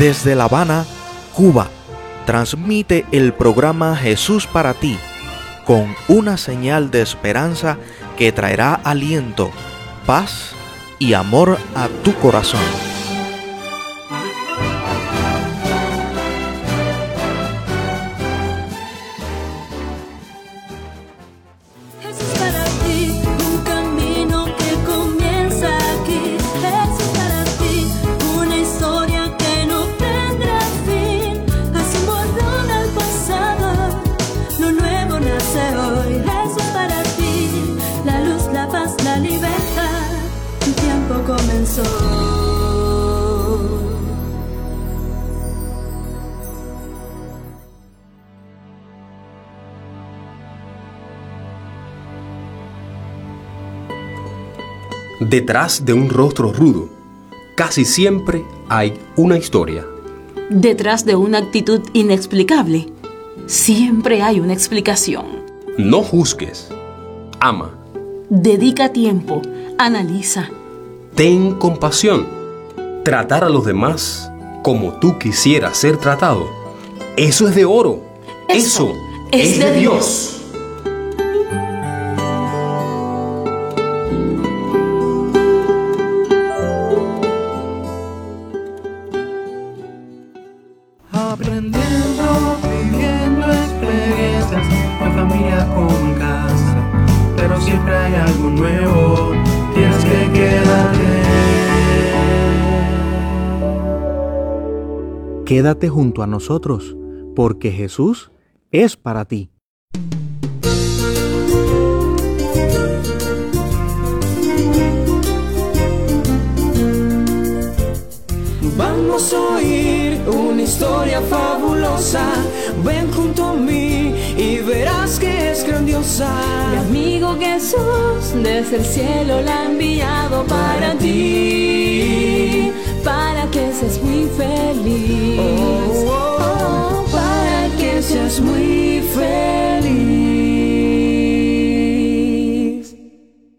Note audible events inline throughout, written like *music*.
Desde La Habana, Cuba, transmite el programa Jesús para ti, con una señal de esperanza que traerá aliento, paz y amor a tu corazón. Detrás de un rostro rudo, casi siempre hay una historia. Detrás de una actitud inexplicable, siempre hay una explicación. No juzgues. Ama. Dedica tiempo, analiza. Ten compasión. Tratar a los demás como tú quisieras ser tratado. Eso es de oro. Eso, es, de Dios. Quédate junto a nosotros, porque Jesús es para ti. Vamos a oír una historia fabulosa. Ven junto a mí y verás que es grandiosa. Mi amigo Jesús desde el cielo la ha enviado para ti, seas muy feliz. Oh, oh, Oh, para que seas muy feliz.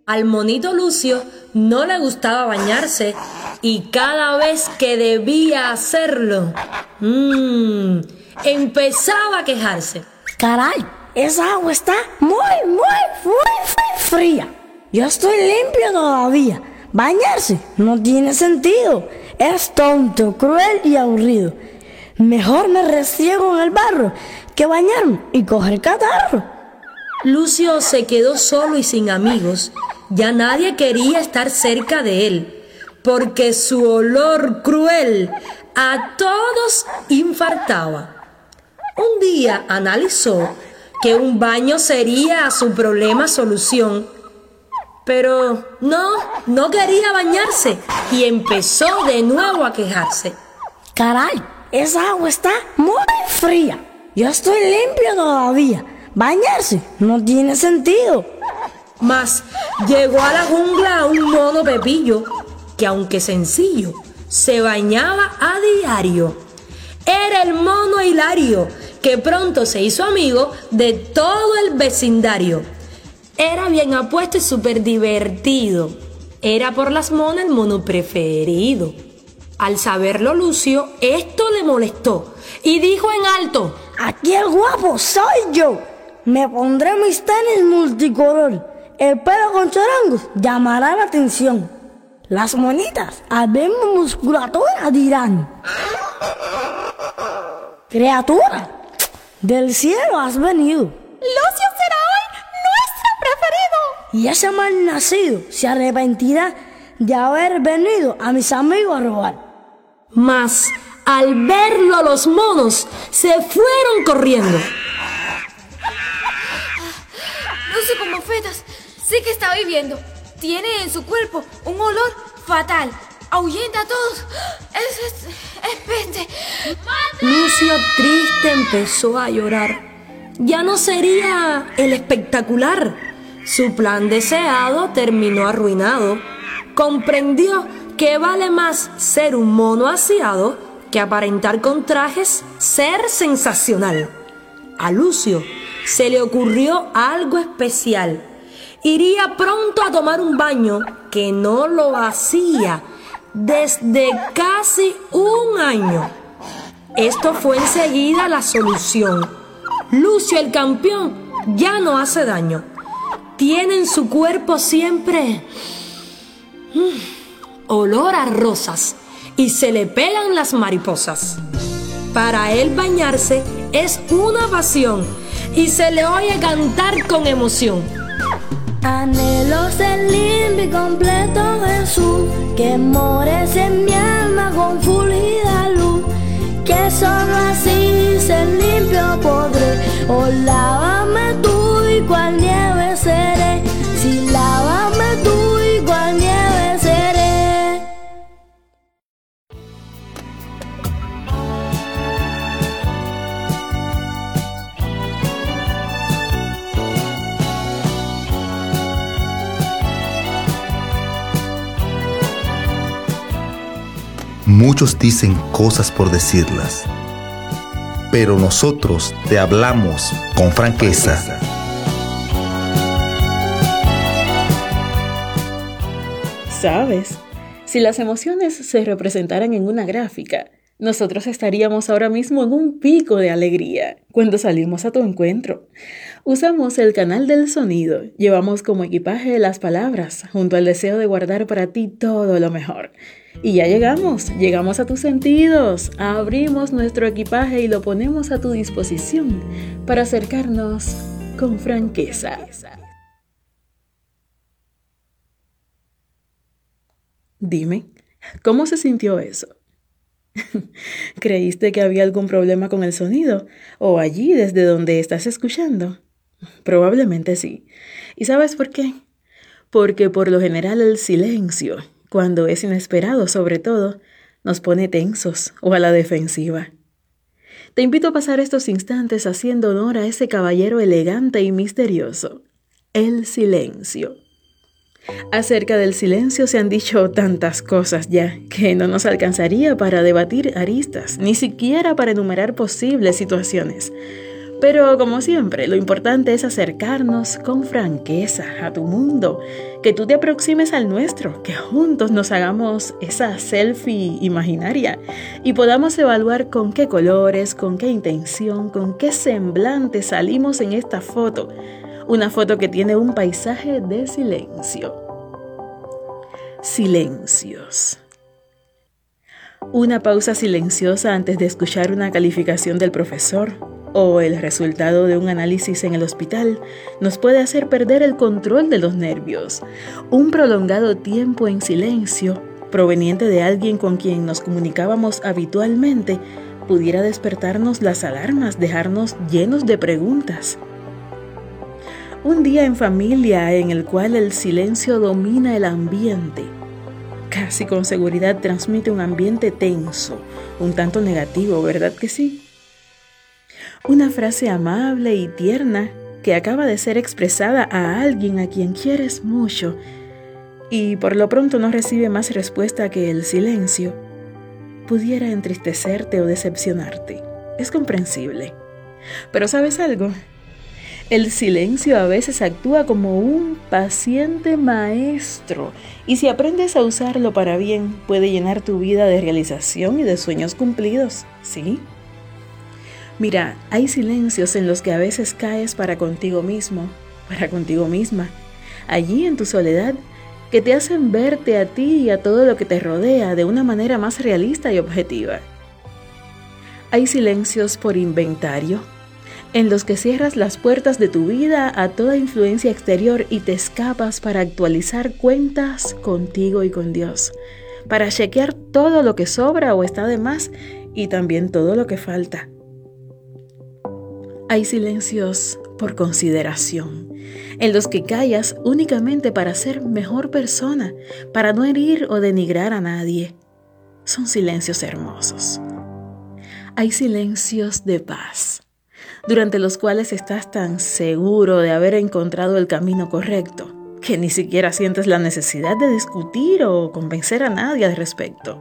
Al monito Lucio no le gustaba bañarse y cada vez que debía hacerlo, mm, empezaba a quejarse. Caray, esa agua está muy, muy, muy, muy fría. Yo estoy limpio todavía. Bañarse no tiene sentido. Es tonto, cruel y aburrido. Mejor me restriego en el barro que bañarme y coger catarro. Lucio se quedó solo y sin amigos. Ya nadie quería estar cerca de él, porque su olor cruel a todos infartaba. Un día analizó que un baño sería su problema solución, pero no, no quería bañarse y empezó de nuevo a quejarse. Caray, esa agua está muy fría. Yo estoy limpio todavía. Bañarse no tiene sentido. Mas llegó a la jungla un mono pepillo que aunque sencillo, se bañaba a diario. Era el mono Hilario que pronto se hizo amigo de todo el vecindario. Era bien apuesto y súper divertido. Era por las monas el mono preferido. Al saberlo Lucio, esto le molestó y dijo en alto, Aquí el guapo soy yo. Me pondré mis tenis multicolor. El pelo con chorangos llamará la atención. Las monitas, al ver mi musculatura, dirán: Criatura, del cielo has venido. Lucio será preferido. Y ese mal nacido se arrepentirá de haber venido a mis amigos a robar. mas al verlo los monos se fueron corriendo. Lucio con mofetas. Sí que está viviendo. Tiene en su cuerpo un olor fatal. Ahuyenta a todos. Es, es, es peste. Lucio triste empezó a llorar. Ya no sería el espectacular. Su plan deseado terminó arruinado. Comprendió que vale más ser un mono aseado que aparentar con trajes ser sensacional. A Lucio se le ocurrió algo especial. Iría pronto a tomar un baño que no lo hacía desde casi un año. Esto fue enseguida la solución. Lucio el campeón ya no hace daño. Tiene en su cuerpo siempre mm, olor a rosas y se le pegan las mariposas. Para él bañarse es una pasión y se le oye cantar con emoción. Anhelo ser limpio y completo Jesús, que mores en mi alma con fulgida luz, que solo así ser limpio podré. O lávame tú y cual nieve Muchos dicen cosas por decirlas, pero nosotros te hablamos con franqueza. ¿Sabes? Si las emociones se representaran en una gráfica, nosotros estaríamos ahora mismo en un pico de alegría cuando salimos a tu encuentro. Usamos el canal del sonido, llevamos como equipaje las palabras, junto al deseo de guardar para ti todo lo mejor. Y ya llegamos, llegamos a tus sentidos, abrimos nuestro equipaje y lo ponemos a tu disposición para acercarnos con franqueza. Dime, ¿cómo se sintió eso? *laughs* ¿Creíste que había algún problema con el sonido? ¿O allí desde donde estás escuchando? Probablemente sí. ¿Y sabes por qué? Porque por lo general el silencio, cuando es inesperado sobre todo, nos pone tensos o a la defensiva. Te invito a pasar estos instantes haciendo honor a ese caballero elegante y misterioso, el silencio. Acerca del silencio se han dicho tantas cosas ya que no nos alcanzaría para debatir aristas, ni siquiera para enumerar posibles situaciones. Pero como siempre, lo importante es acercarnos con franqueza a tu mundo, que tú te aproximes al nuestro, que juntos nos hagamos esa selfie imaginaria y podamos evaluar con qué colores, con qué intención, con qué semblante salimos en esta foto. Una foto que tiene un paisaje de silencio. Silencios. Una pausa silenciosa antes de escuchar una calificación del profesor o el resultado de un análisis en el hospital nos puede hacer perder el control de los nervios. Un prolongado tiempo en silencio, proveniente de alguien con quien nos comunicábamos habitualmente, pudiera despertarnos las alarmas, dejarnos llenos de preguntas. Un día en familia en el cual el silencio domina el ambiente. Casi con seguridad transmite un ambiente tenso, un tanto negativo, ¿verdad que sí? Una frase amable y tierna que acaba de ser expresada a alguien a quien quieres mucho y por lo pronto no recibe más respuesta que el silencio, pudiera entristecerte o decepcionarte. Es comprensible. Pero ¿sabes algo? El silencio a veces actúa como un paciente maestro y si aprendes a usarlo para bien puede llenar tu vida de realización y de sueños cumplidos, ¿sí? Mira, hay silencios en los que a veces caes para contigo mismo, para contigo misma, allí en tu soledad, que te hacen verte a ti y a todo lo que te rodea de una manera más realista y objetiva. Hay silencios por inventario, en los que cierras las puertas de tu vida a toda influencia exterior y te escapas para actualizar cuentas contigo y con Dios, para chequear todo lo que sobra o está de más y también todo lo que falta. Hay silencios por consideración, en los que callas únicamente para ser mejor persona, para no herir o denigrar a nadie. Son silencios hermosos. Hay silencios de paz durante los cuales estás tan seguro de haber encontrado el camino correcto, que ni siquiera sientes la necesidad de discutir o convencer a nadie al respecto.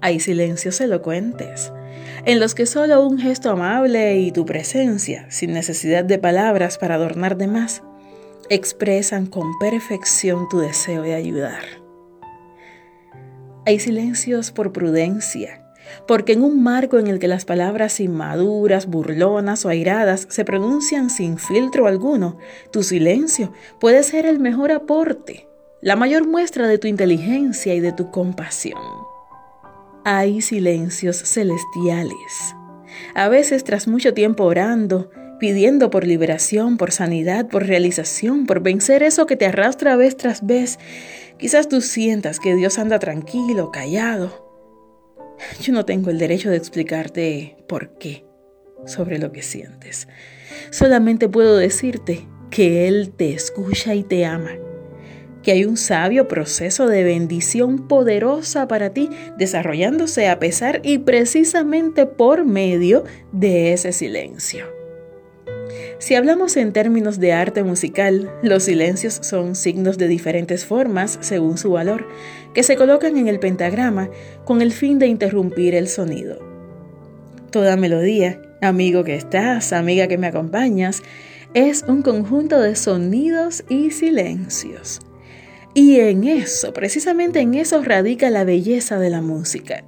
Hay silencios elocuentes, en los que solo un gesto amable y tu presencia, sin necesidad de palabras para adornar de más, expresan con perfección tu deseo de ayudar. Hay silencios por prudencia, porque en un marco en el que las palabras inmaduras, burlonas o airadas se pronuncian sin filtro alguno, tu silencio puede ser el mejor aporte, la mayor muestra de tu inteligencia y de tu compasión. Hay silencios celestiales. A veces tras mucho tiempo orando, pidiendo por liberación, por sanidad, por realización, por vencer eso que te arrastra vez tras vez, quizás tú sientas que Dios anda tranquilo, callado. Yo no tengo el derecho de explicarte por qué sobre lo que sientes. Solamente puedo decirte que Él te escucha y te ama, que hay un sabio proceso de bendición poderosa para ti desarrollándose a pesar y precisamente por medio de ese silencio. Si hablamos en términos de arte musical, los silencios son signos de diferentes formas según su valor, que se colocan en el pentagrama con el fin de interrumpir el sonido. Toda melodía, amigo que estás, amiga que me acompañas, es un conjunto de sonidos y silencios. Y en eso, precisamente en eso radica la belleza de la música.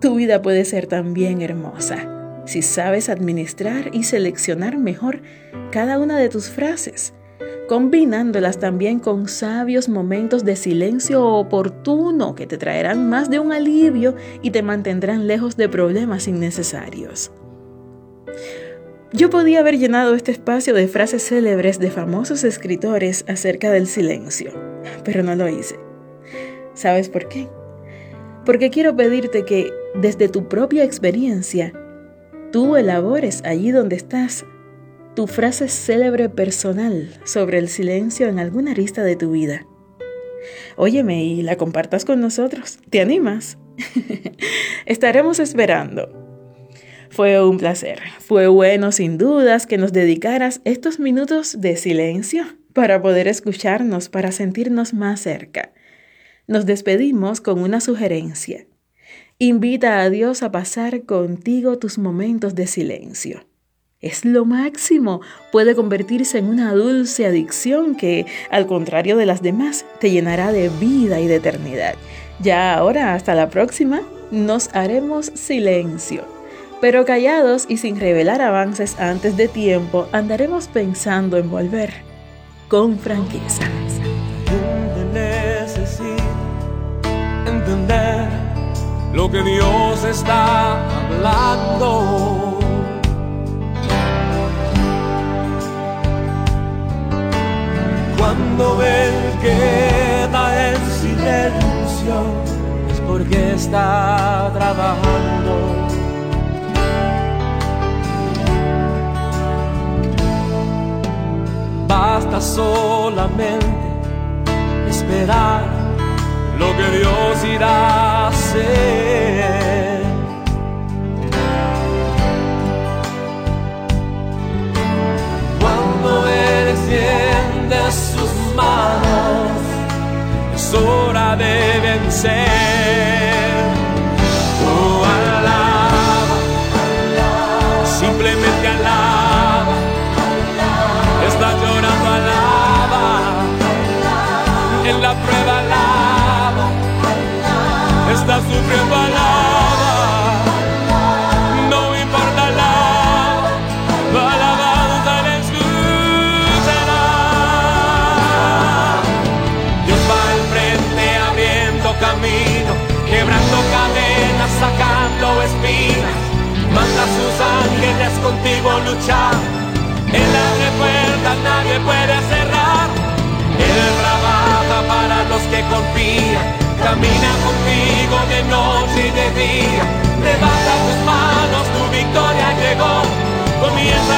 Tu vida puede ser también hermosa si sabes administrar y seleccionar mejor cada una de tus frases, combinándolas también con sabios momentos de silencio oportuno que te traerán más de un alivio y te mantendrán lejos de problemas innecesarios. Yo podía haber llenado este espacio de frases célebres de famosos escritores acerca del silencio, pero no lo hice. ¿Sabes por qué? Porque quiero pedirte que, desde tu propia experiencia, tú elabores allí donde estás tu frase célebre personal sobre el silencio en alguna arista de tu vida. Óyeme y la compartas con nosotros. ¿Te animas? *laughs* Estaremos esperando. Fue un placer. Fue bueno sin dudas que nos dedicaras estos minutos de silencio para poder escucharnos, para sentirnos más cerca. Nos despedimos con una sugerencia. Invita a Dios a pasar contigo tus momentos de silencio. Es lo máximo. Puede convertirse en una dulce adicción que, al contrario de las demás, te llenará de vida y de eternidad. Ya ahora, hasta la próxima, nos haremos silencio. Pero callados y sin revelar avances antes de tiempo, andaremos pensando en volver con franqueza. entender lo que Dios está hablando. Cuando Él queda en silencio es porque está trabajando. Solamente esperar lo que Dios irá a hacer. Cuando Él extiende sus manos, es hora de vencer. Luchar. Él abre puertas, nadie puede cerrar. Él trabaja para los que confían Camina contigo de noche y de día. Levanta tus manos, tu victoria llegó. Comienza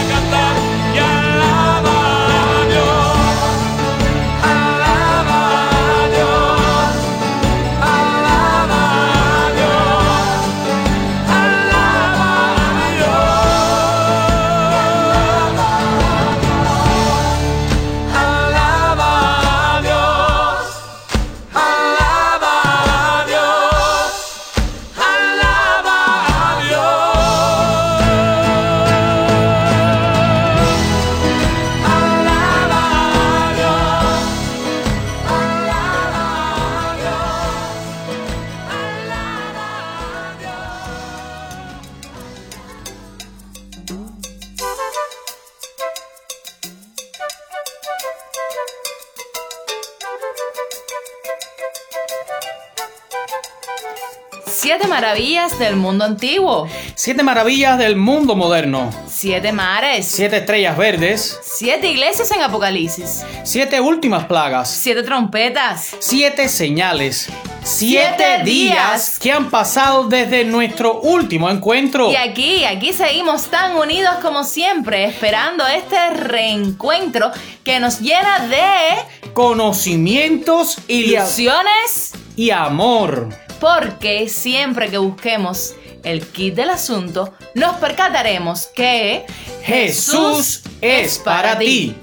maravillas del mundo antiguo. Siete maravillas del mundo moderno. Siete mares. Siete estrellas verdes. Siete iglesias en Apocalipsis. Siete últimas plagas. Siete trompetas. Siete señales. Siete días que han pasado desde nuestro último encuentro. Y aquí, aquí seguimos tan unidos como siempre, esperando este reencuentro que nos llena de Conocimientos y ilusiones y amor. Porque siempre que busquemos el kit del asunto, nos percataremos que Jesús es para ti.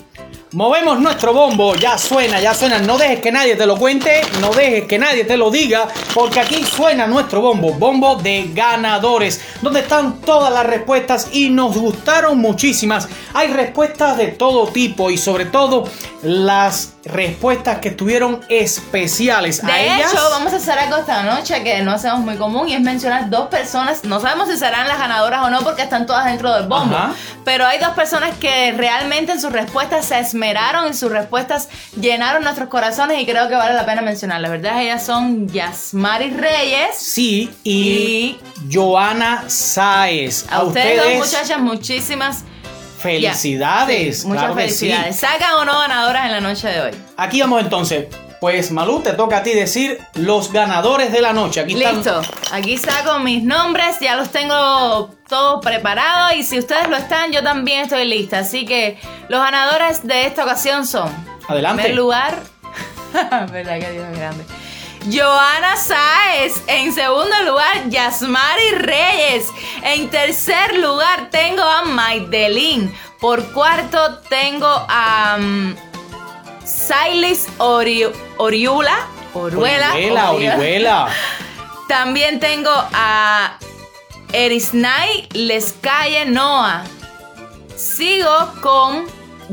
Movemos nuestro bombo, ya suena, ya suena. No dejes que nadie te lo cuente, no dejes que nadie te lo diga, porque aquí suena nuestro bombo, bombo de ganadores, donde están todas las respuestas y nos gustaron muchísimas. Hay respuestas de todo tipo y sobre todo las respuestas que estuvieron especiales. De a ellas, hecho, vamos a hacer algo esta noche que no hacemos muy común y es mencionar dos personas. No sabemos si serán las ganadoras o no porque están todas dentro del bombo. Ajá. Pero hay dos personas que realmente en sus respuestas se esmeraron, en sus respuestas llenaron nuestros corazones y creo que vale la pena mencionarlas, ¿verdad? Ellas son Yasmari Reyes. Sí, y, Joana Sáez. A, ustedes, dos muchachas, muchísimas Felicidades. Sí, muchas claro que sí. felicidades. ¿Sacan o no ganadoras en la noche de hoy? Aquí vamos entonces. Pues Malú, te toca a ti decir los ganadores de la noche. Aquí están. Listo, aquí saco mis nombres, ya los tengo todos preparados y si ustedes lo están, yo también estoy lista. Así que los ganadores de esta ocasión son, Adelante. en primer lugar, *laughs* verdad que Dios es grande. Joana Sáez. En segundo lugar, Yasmari Reyes. En tercer lugar, tengo a Maidelin. Por cuarto, tengo a um, Silis Ori- Oriula. Oruela. Orihuela, Orihuela. *laughs* También tengo a Erisnay Lescalle Noa. Sigo con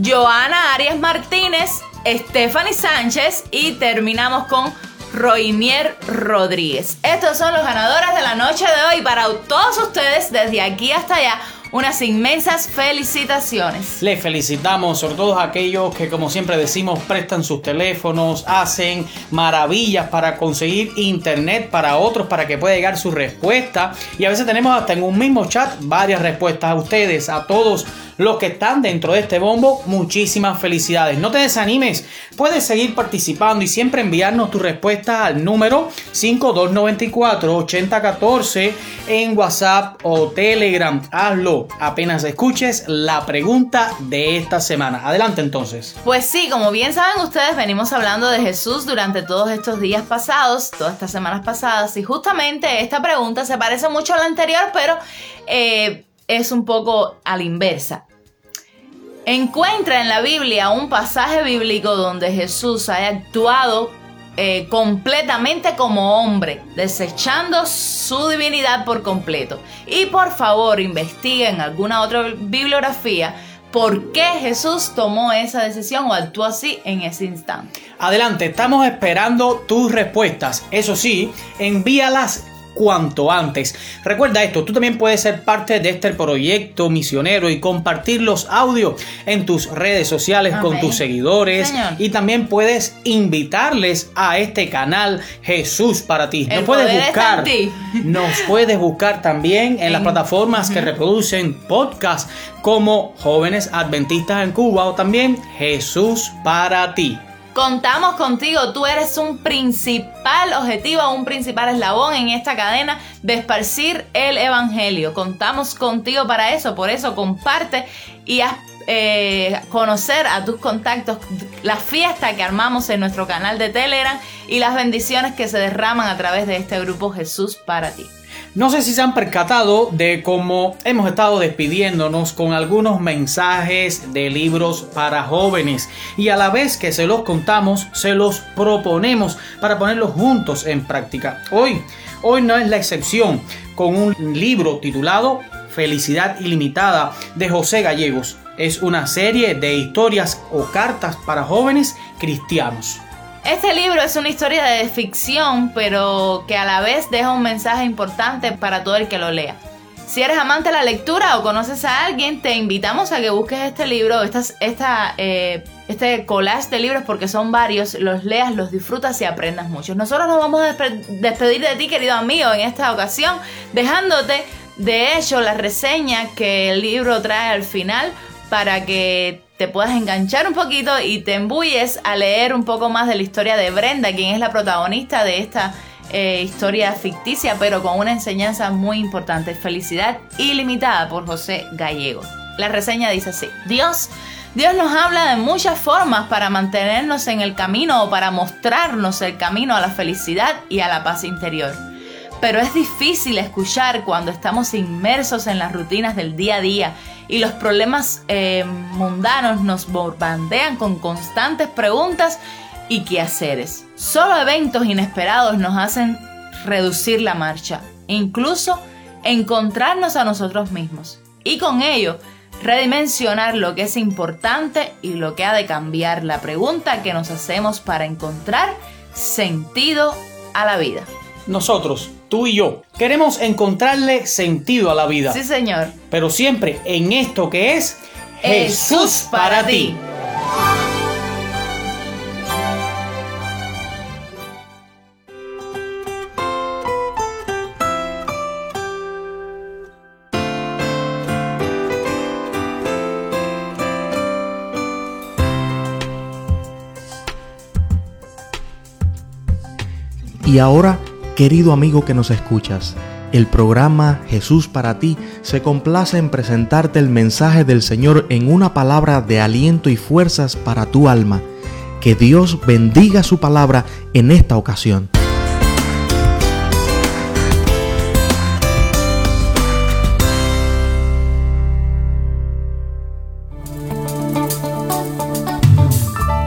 Joana Arias Martínez, Stephanie Sánchez y terminamos con Roinier Rodríguez. Estos son los ganadores de la noche de hoy. Para todos ustedes, desde aquí hasta allá, unas inmensas felicitaciones. Les felicitamos, sobre todo a aquellos que, como siempre decimos, prestan sus teléfonos, hacen maravillas para conseguir internet para otros, para que pueda llegar su respuesta. Y a veces tenemos hasta en un mismo chat varias respuestas a ustedes, a todos los que están dentro de este bombo. Muchísimas felicidades. No te desanimes, puedes seguir participando y siempre enviarnos tu respuesta al número 5294-8014 en WhatsApp o Telegram. Hazlo apenas escuches la pregunta de esta semana. Adelante entonces. Pues sí, como bien saben ustedes, venimos hablando de Jesús durante todos estos días pasados, todas estas semanas pasadas, y justamente esta pregunta se parece mucho a la anterior, pero eh, es un poco a la inversa. Encuentra en la Biblia un pasaje bíblico donde Jesús haya actuado eh, completamente como hombre, desechando su divinidad por completo. Y por favor, investiga en alguna otra bibliografía por qué Jesús tomó esa decisión o actuó así en ese instante. Adelante, estamos esperando tus respuestas. Eso sí, envíalas cuanto antes. Recuerda esto, tú también puedes ser parte de este proyecto misionero y compartir los audios en tus redes sociales con tus seguidores Señor. y también puedes invitarles a este canal Jesús para ti. El Nos puedes buscar, *laughs* nos puedes buscar también en, las plataformas que reproducen podcast como Jóvenes Adventistas en Cuba o también Jesús para ti. Contamos contigo, tú eres un principal objetivo, un principal eslabón en esta cadena de esparcir el Evangelio. Contamos contigo para eso, por eso comparte y haz eh, conocer a tus contactos la fiesta que armamos en nuestro canal de Telegram y las bendiciones que se derraman a través de este grupo Jesús para ti. No sé si se han percatado de cómo hemos estado despidiéndonos con algunos mensajes de libros para jóvenes y a la vez que se los contamos, se los proponemos para ponerlos juntos en práctica. Hoy, hoy no es la excepción con un libro titulado Felicidad Ilimitada de José Gallegos. Es una serie de historias o cartas para jóvenes cristianos. Este libro es una historia de ficción, pero que a la vez deja un mensaje importante para todo el que lo lea. Si eres amante de la lectura o conoces a alguien, te invitamos a que busques este libro, esta, eh, este collage de libros porque son varios, los leas, los disfrutas y aprendas mucho. Nosotros nos vamos a despedir de ti, querido amigo, en esta ocasión, dejándote de hecho la reseña que el libro trae al final para que te puedas enganchar un poquito y te embulles a leer un poco más de la historia de Brenda, quien es la protagonista de esta eh, historia ficticia, pero con una enseñanza muy importante. Felicidad ilimitada por José Gallego. La reseña dice así, Dios Dios nos habla de muchas formas para mantenernos en el camino o para mostrarnos el camino a la felicidad y a la paz interior. Pero es difícil escuchar cuando estamos inmersos en las rutinas del día a día y los problemas eh, mundanos nos bombardean con constantes preguntas y quehaceres. Solo eventos inesperados nos hacen reducir la marcha, incluso encontrarnos a nosotros mismos. Y con ello, redimensionar lo que es importante y lo que ha de cambiar, la pregunta que nos hacemos para encontrar sentido a la vida. Nosotros, tú y yo, queremos encontrarle sentido a la vida. Sí, señor. Pero siempre en esto que es Jesús para ti. Y ahora, querido amigo que nos escuchas, el programa Jesús para ti se complace en presentarte el mensaje del Señor en una palabra de aliento y fuerzas para tu alma. Que Dios bendiga su palabra en esta ocasión.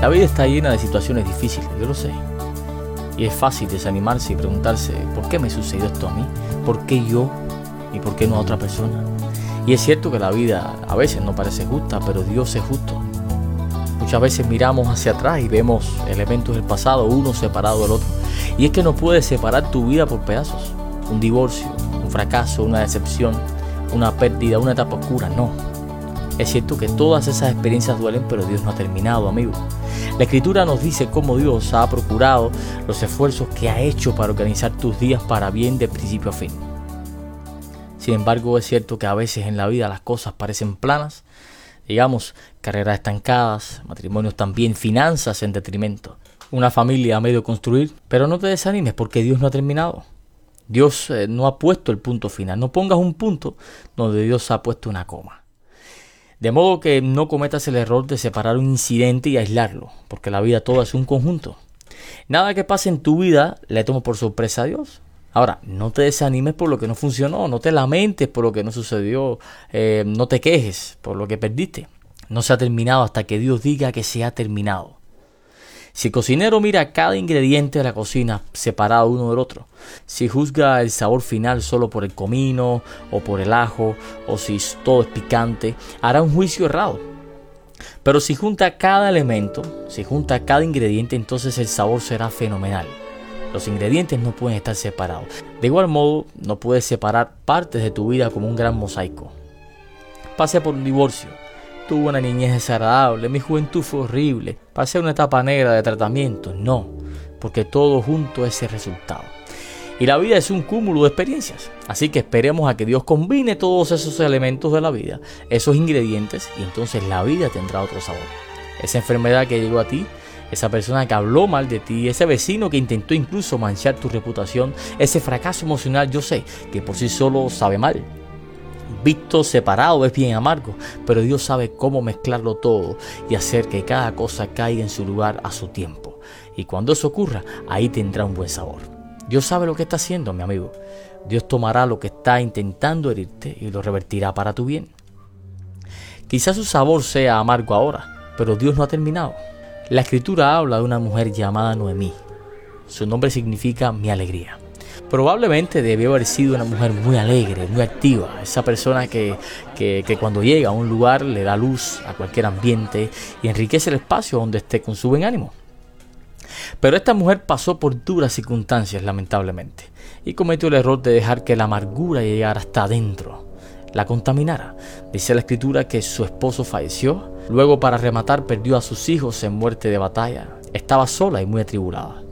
La vida está llena de situaciones difíciles, yo lo sé. Y es fácil desanimarse y preguntarse, ¿por qué me sucedió esto a mí? ¿Por qué yo? ¿Y por qué no a otra persona? Y es cierto que la vida a veces no parece justa, pero Dios es justo. Muchas veces miramos hacia atrás y vemos elementos del pasado, uno separado del otro. Y es que no puedes separar tu vida por pedazos. Un divorcio, un fracaso, una decepción, una pérdida, una etapa oscura, no. Es cierto que todas esas experiencias duelen, pero Dios no ha terminado, amigo. La escritura nos dice cómo Dios ha procurado los esfuerzos que ha hecho para organizar tus días para bien de principio a fin. Sin embargo, es cierto que a veces en la vida las cosas parecen planas, digamos, carreras estancadas, matrimonios también, finanzas en detrimento, una familia a medio construir, pero no te desanimes porque Dios no ha terminado. Dios eh, no ha puesto el punto final. No pongas un punto donde Dios ha puesto una coma. De modo que no cometas el error de separar un incidente y aislarlo, porque la vida toda es un conjunto. Nada que pase en tu vida le tomo por sorpresa a Dios. Ahora, no te desanimes por lo que no funcionó, no te lamentes por lo que no sucedió, eh, no te quejes por lo que perdiste. No se ha terminado hasta que Dios diga que se ha terminado. Si el cocinero mira cada ingrediente de la cocina separado uno del otro, si juzga el sabor final solo por el comino o por el ajo, o si todo es picante, hará un juicio errado. Pero si junta cada elemento, si junta cada ingrediente, entonces el sabor será fenomenal. Los ingredientes no pueden estar separados. De igual modo, no puedes separar partes de tu vida como un gran mosaico. Pase por un divorcio, Tuve una niñez desagradable, mi juventud fue horrible, pasé una etapa negra de tratamiento. No, porque todo junto es el resultado. Y la vida es un cúmulo de experiencias. Así que esperemos a que Dios combine todos esos elementos de la vida, esos ingredientes, y entonces la vida tendrá otro sabor. Esa enfermedad que llegó a ti, esa persona que habló mal de ti, ese vecino que intentó incluso manchar tu reputación, ese fracaso emocional, yo sé que por sí solo sabe mal, visto separado es bien amargo, pero Dios sabe cómo mezclarlo todo y hacer que cada cosa caiga en su lugar a su tiempo. Y cuando eso ocurra, ahí tendrá un buen sabor. Dios sabe lo que está haciendo, mi amigo. Dios tomará lo que está intentando herirte y lo revertirá para tu bien. Quizás su sabor sea amargo ahora, pero Dios no ha terminado. La escritura habla de una mujer llamada Noemí. Su nombre significa mi alegría. Probablemente debió haber sido una mujer muy alegre, muy activa, esa persona que, cuando llega a un lugar le da luz a cualquier ambiente y enriquece el espacio donde esté con su buen ánimo. Pero esta mujer pasó por duras circunstancias, lamentablemente, y cometió el error de dejar que la amargura llegara hasta adentro, la contaminara. Dice la escritura que su esposo falleció Luego, para rematar, perdió a sus hijos en muerte de batalla. Estaba sola y muy atribulada.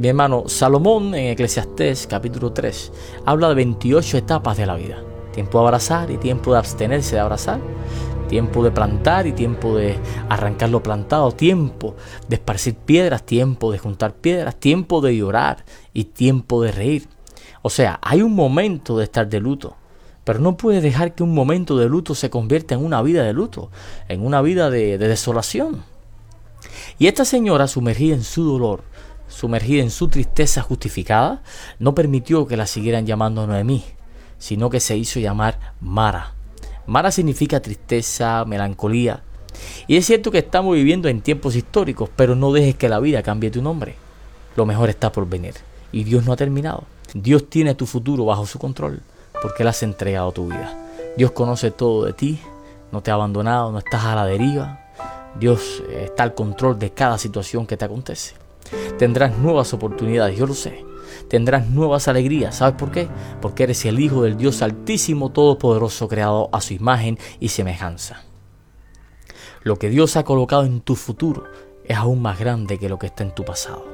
Mi hermano Salomón en Eclesiastés capítulo 3 habla de 28 etapas de la vida. Tiempo de abrazar y tiempo de abstenerse de abrazar. Tiempo de plantar y tiempo de arrancar lo plantado. Tiempo de esparcir piedras, tiempo de juntar piedras. Tiempo de llorar y tiempo de reír. O sea, hay un momento de estar de luto. Pero no puedes dejar que un momento de luto se convierta en una vida de luto, en una vida de, de desolación. Y esta señora, sumergida en su dolor, sumergida en su tristeza justificada, no permitió que la siguieran llamando Noemí, sino que se hizo llamar Mara. Mara significa tristeza, melancolía. Y es cierto que estamos viviendo en tiempos históricos, pero no dejes que la vida cambie tu nombre. Lo mejor está por venir. Y Dios no ha terminado. Dios tiene tu futuro bajo su control, porque Él has entregado tu vida. Dios conoce todo de ti, no te ha abandonado, no estás a la deriva. Dios eh, está al control de cada situación que te acontece. Tendrás nuevas oportunidades, yo lo sé. Tendrás nuevas alegrías. ¿Sabes por qué? Porque eres el Hijo del Dios Altísimo, Todopoderoso, creado a su imagen y semejanza. Lo que Dios ha colocado en tu futuro es aún más grande que lo que está en tu pasado.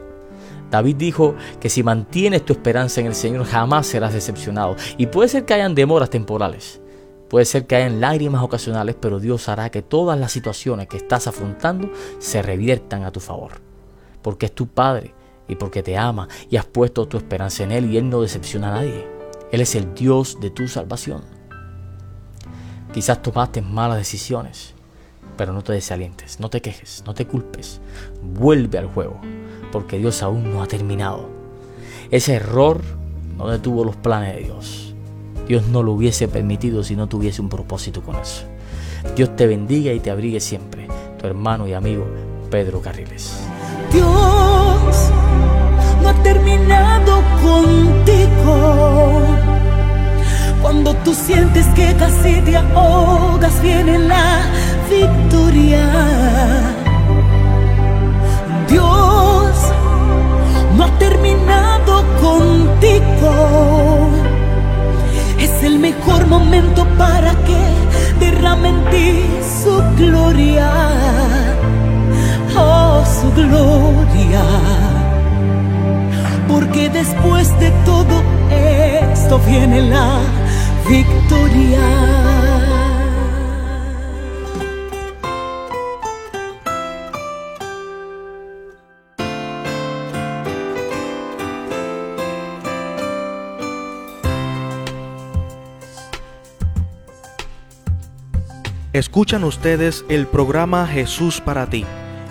David dijo que si mantienes tu esperanza en el Señor jamás serás decepcionado. Y puede ser que hayan demoras temporales, puede ser que hayan lágrimas ocasionales, pero Dios hará que todas las situaciones que estás afrontando se reviertan a tu favor. Porque es tu Padre y porque te ama y has puesto tu esperanza en Él y Él no decepciona a nadie. Él es el Dios de tu salvación. Quizás tomaste malas decisiones, pero no te desalientes, no te quejes, no te culpes. Vuelve al juego, porque Dios aún no ha terminado. Ese error no detuvo los planes de Dios. Dios no lo hubiese permitido si no tuviese un propósito con eso. Dios te bendiga y te abrigue siempre. Tu hermano y amigo Pedro Carriles. Dios no ha terminado contigo. Cuando tú sientes que casi te ahogas, viene la victoria. Dios no ha terminado contigo. Es el mejor momento para que derrame en ti su gloria oh su gloria. Porque después de todo esto viene la victoria. Escuchan ustedes el programa Jesús para ti,